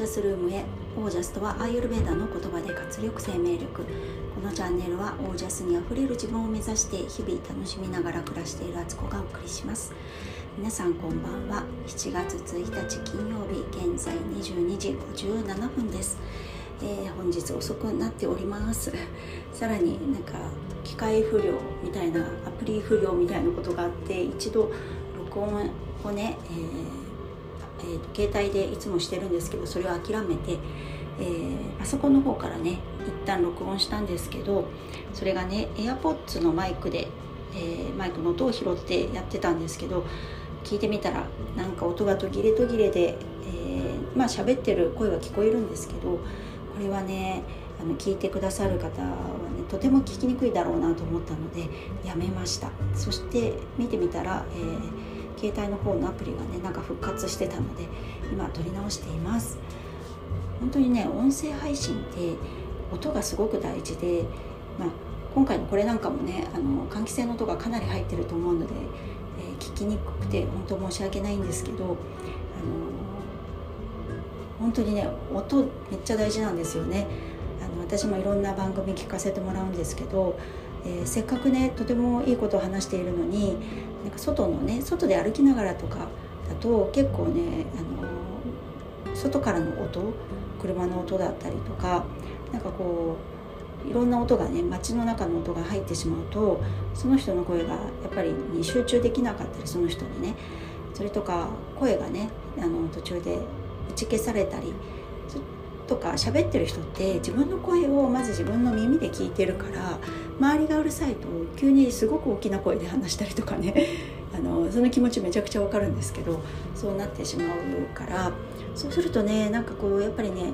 ジャスルームへオージャスとはアーユルベーダの言葉で活力生命力。このチャンネルはオージャスにあふれる自分を目指して日々楽しみながら暮らしているあつこがお送りします。皆さんこんばんは。7月1日金曜日現在22時57分です、えー、本日遅くなっております。さらになんか機械不良みたいなアプリ不良みたいなことがあって一度録音をね、えーえー、携帯でいつもしてるんですけどそれを諦めて、えー、パソコンの方からね一旦録音したんですけどそれがね AirPods のマイクで、えー、マイクの音を拾ってやってたんですけど聞いてみたらなんか音が途切れ途切れで、えー、まあ喋ってる声は聞こえるんですけどこれはねあの聞いてくださる方はねとても聞きにくいだろうなと思ったのでやめました。そして見てみたら、えー携帯の方のアプリがねなんか復活してたので今撮り直しています。本当にね音声配信って音がすごく大事で、まあ、今回のこれなんかもねあの換気扇の音がかなり入ってると思うので、えー、聞きにくくて本当申し訳ないんですけどあの本当にね音めっちゃ大事なんですよね。あの私もいろんな番組聞かせてもらうんですけどえー、せっかくねとてもいいことを話しているのになんか外のね外で歩きながらとかだと結構ね、あの外からの音車の音だったりとかなんかこういろんな音がね街の中の音が入ってしまうとその人の声がやっぱりに集中できなかったりその人にね。それとか声がねあの途中で打ち消されたりとか喋ってる人って自分の声をまず自分の耳で聞いてるから周りがうるさいと急にすごく大きな声で話したりとかね。あのその気持ちめちゃくちゃわかるんですけどそうなってしまうから。そうするとねなんかこうやっぱりね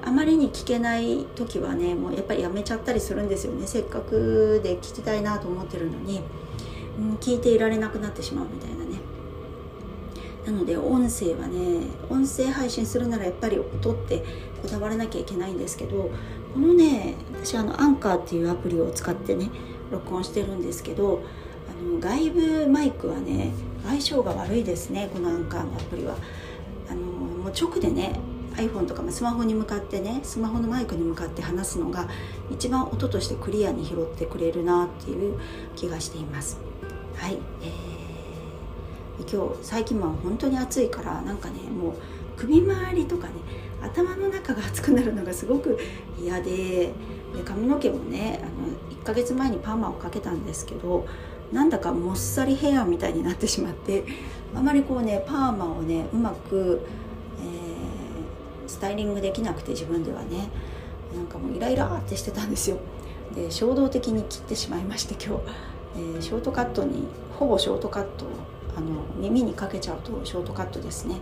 あまりに聞けない時はねもうやっぱりやめちゃったりするんですよね。せっかくで聞きたいなと思ってるのに、うん、聞いていられなくなってしまうみたいなね。なので音声はね音声配信するならやっぱり音ってこだわらなきゃいけないんですけどこのね私あのアンカーっていうアプリを使ってね録音してるんですけどあの外部マイクはね相性が悪いですねこのアンカーのアプリは。あのもう直でね iPhone とかスマホに向かってねスマホのマイクに向かって話すのが一番音としてクリアに拾ってくれるなっていう気がしています。はい、えー、今日最近は本当に暑いからなんかねもう首周りとかね頭の中が熱くなるのがすごく嫌でで髪の毛もねあの1ヶ月前にパーマをかけたんですけどなんだかもっさりヘアみたいになってしまってあまりこうねパーマをねうまく、えー、スタイリングできなくて自分ではね。なんかもうイライラってしてたんですよ。で衝動的に切ってしまいまして今日、えー、ショートカットにほぼショートカットあの耳にかけちゃうとショートカットですね、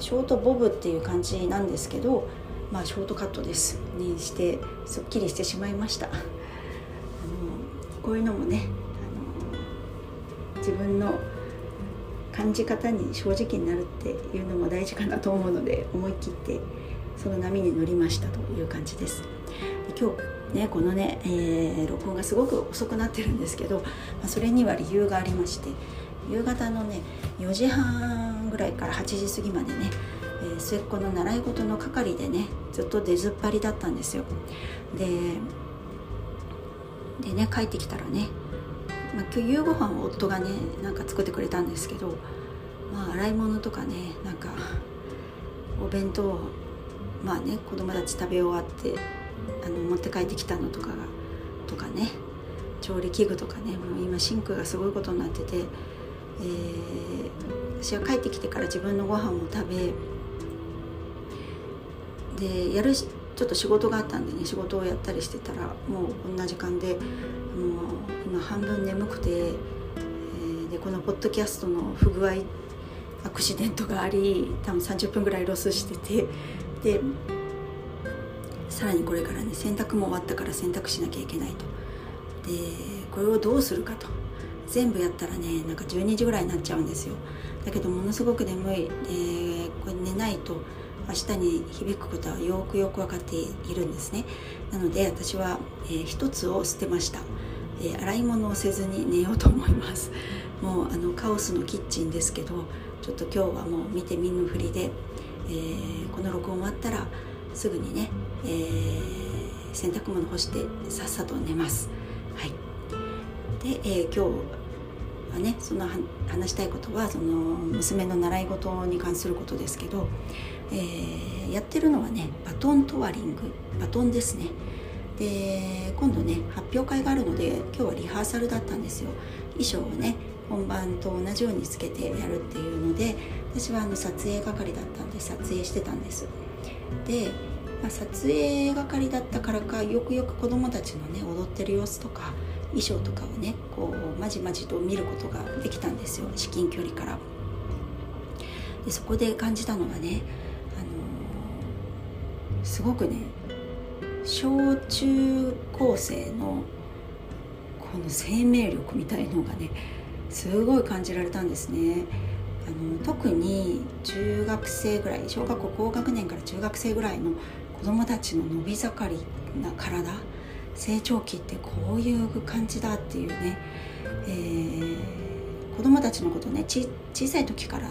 ショートボブっていう感じなんですけどまあショートカットです。にしてすっきりしてしまいました。あのこういうのもねあの自分の感じ方に正直になるっていうのも大事かなと思うので思い切ってその波に乗りましたという感じです。今日ねこのね、えー、録音がすごく遅くなってるんですけど、まあ、それには理由がありまして夕方のね4時半ぐらいから8時過ぎまでね、えー、末っ子の習い事の係でねずっと出ずっぱりだったんですよ。ででね帰ってきたらね、まあ、今日夕ご飯を夫がねなんか作ってくれたんですけどまあ洗い物とかねなんかお弁当まあね子供たち食べ終わってあの持って帰ってきたのとかがとかね調理器具とかねもう今シンクがすごいことになっててえー、私は帰ってきてから自分のご飯を食べでやるちょっと仕事があったんでね仕事をやったりしてたらもうこんな時間でもう今半分眠くて、えー、でこのポッドキャストの不具合アクシデントがあり多分30分ぐらいロスしててでさらにこれからね洗濯も終わったから洗濯しなきゃいけないと。でこれをどうするかと。全部やったらねなんか12時ぐらいになっちゃうんですよ。だけどものすごく眠い。でこれ寝ないと明日に響くことはよくよく分かっているんですね。なので私は、えー、一つを捨てました、えー、洗い物をせずに寝ようと思います。もうあのカオスのキッチンですけどちょっと今日はもう見て見ぬふりで、えー、この録音終わったらすぐにね、えー、洗濯物干してさっさと寝ます。はい、で、えー、今日ねその話したいことはその娘の習い事に関することですけど、えー、やってるのはねバトントワリングバトンですね。で今度ね発表会があるので今日はリハーサルだったんですよ。衣装をね本番と同じようにつけてやるっていうので私はあの撮影係だったんで撮影してたんです。で、まあ、撮影係だったからかよくよく子どもたちのね踊ってる様子とか衣装とかをねこうまじまじと見ることができたんですよ至近距離から。でそこで感じたのはね、あのー、すごくね小中高生のこの生命力みたいのがねすごい感じられたんですね。あの特に中学生ぐらい小学校高学年から中学生ぐらいの子どもたちの伸び盛りな体成長期ってこういう感じだっていうね、えー、子どもたちのことね小さい時から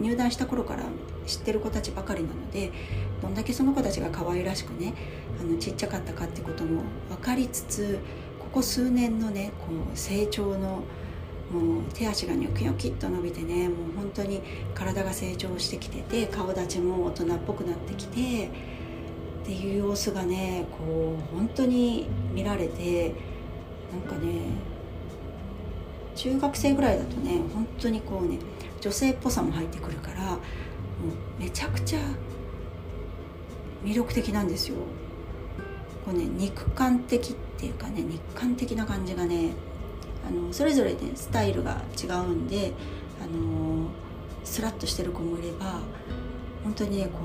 入団した頃から知ってる子たちばかりなのでどんだけその子たちが可愛らしくねあのちっちゃかったかってことも分かりつつここ数年のねこう成長のもう手足がニョキニョキっと伸びてねもう本当に体が成長してきてて顔立ちも大人っぽくなってきてっていう様子がねこう本当に見られてなんかね中学生ぐらいだとね本当にこうね女性っぽさも入ってくるからもうめちゃくちゃ魅力的なんですよ。こうね肉感的っていうかね肉感的な感じがねあのそれぞれねスタイルが違うんであのスラッとしてる子もいれば本当にねこ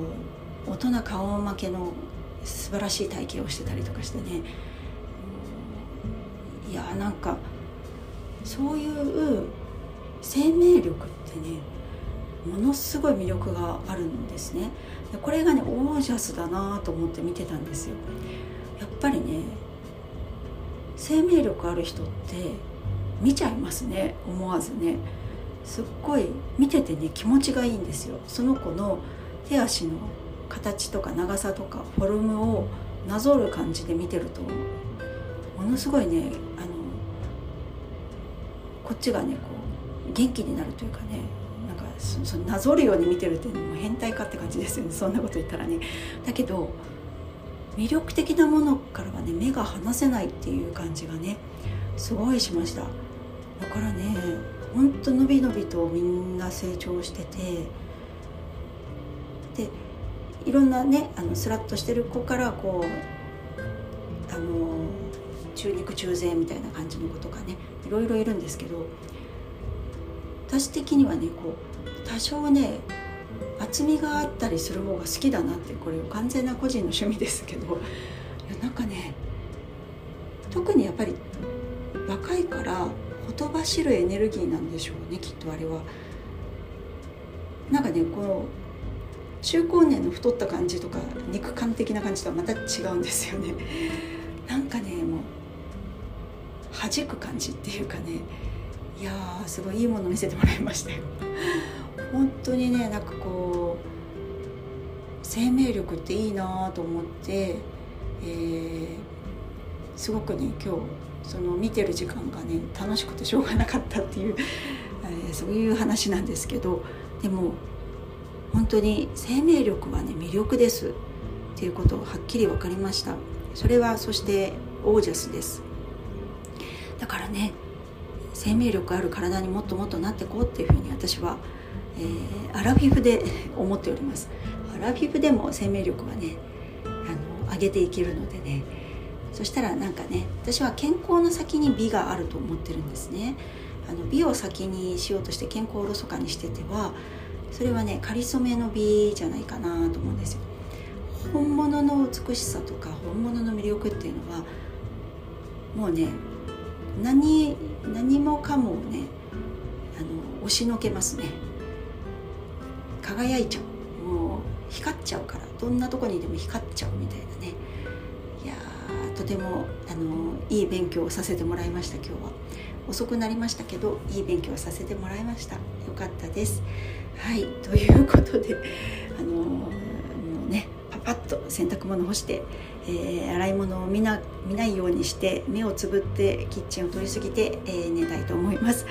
う大人顔負けの素晴らしい体型をしてたりとかしてね。いやなんかそういう生命力ってねものすごい魅力があるんですね。これがねオージャスだなと思って見てたんですよ。やっぱりね生命力ある人って見ちゃいますね。思わずね。すっごい見ててね気持ちがいいんですよ。その子の手足の形とか長さとかフォルムをなぞる感じで見てるとものすごいねあのこっちがねこう元気になるというかねなんかそそなぞるように見てるっていうのも変態かって感じですよねそんなこと言ったらね。だけど魅力的なものからはね目が離せないっていう感じがねすごいしました。だからねほんとのびのびとみんな成長してていろんなねあのスラッとしてる子からこうあの中肉中背みたいな感じの子とかねいろいろいるんですけど私的にはねこう多少ね厚みがあったりする方が好きだなってこれ完全な個人の趣味ですけどなんかね特にやっぱり若いからほとばしるエネルギーなんでしょうねきっとあれは。なんかねこの中高年の太った感じとか肉感的な感じとはまた違うんですよね。なんかねもう弾く感じっていうかねいやーすごいいいもの見せてもらいましたよ。本当にねなんかこう生命力っていいなと思って、えー、すごくね今日その見てる時間がね楽しくてしょうがなかったっていう、えー、そういう話なんですけどでも本当に生命力はね魅力ですっていうことをはっきり分かりました。それはそしてオージャスです。だからね生命力ある体にもっともっとなってこうっていうふうに私は、えー、アラフィフで思っております。アラフィフでも生命力はねあの上げていけるのでね。そしたらなんかね私は健康の先に美があると思ってるんですね。あの美を先にしようとして健康をおろそかにしててはそれはねかりそめの美じゃないかなと思うんですよ。本物の美しさとか本物の魅力っていうのはもうね何何もかもねあの押しのけますね。輝いちゃう。もう光っちゃうからどんなとこにいても光っちゃうみたいなね。いやとてもあのいい勉強をさせてもらいました今日は。遅くなりましたけどいい勉強させてもらいました。よかったです。はい。ということであのもうねパパッと洗濯物干して、えー、洗い物を見な見ないようにして目をつぶってキッチンを通り過ぎて、えー、寝たいと思います。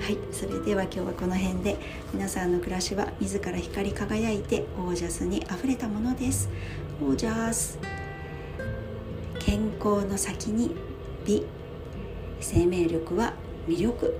はい。それでは今日はこの辺で皆さんの暮らしは自ら光り輝いてオージャスにあふれたものです。オージャス。健康の先に美。生命力は魅力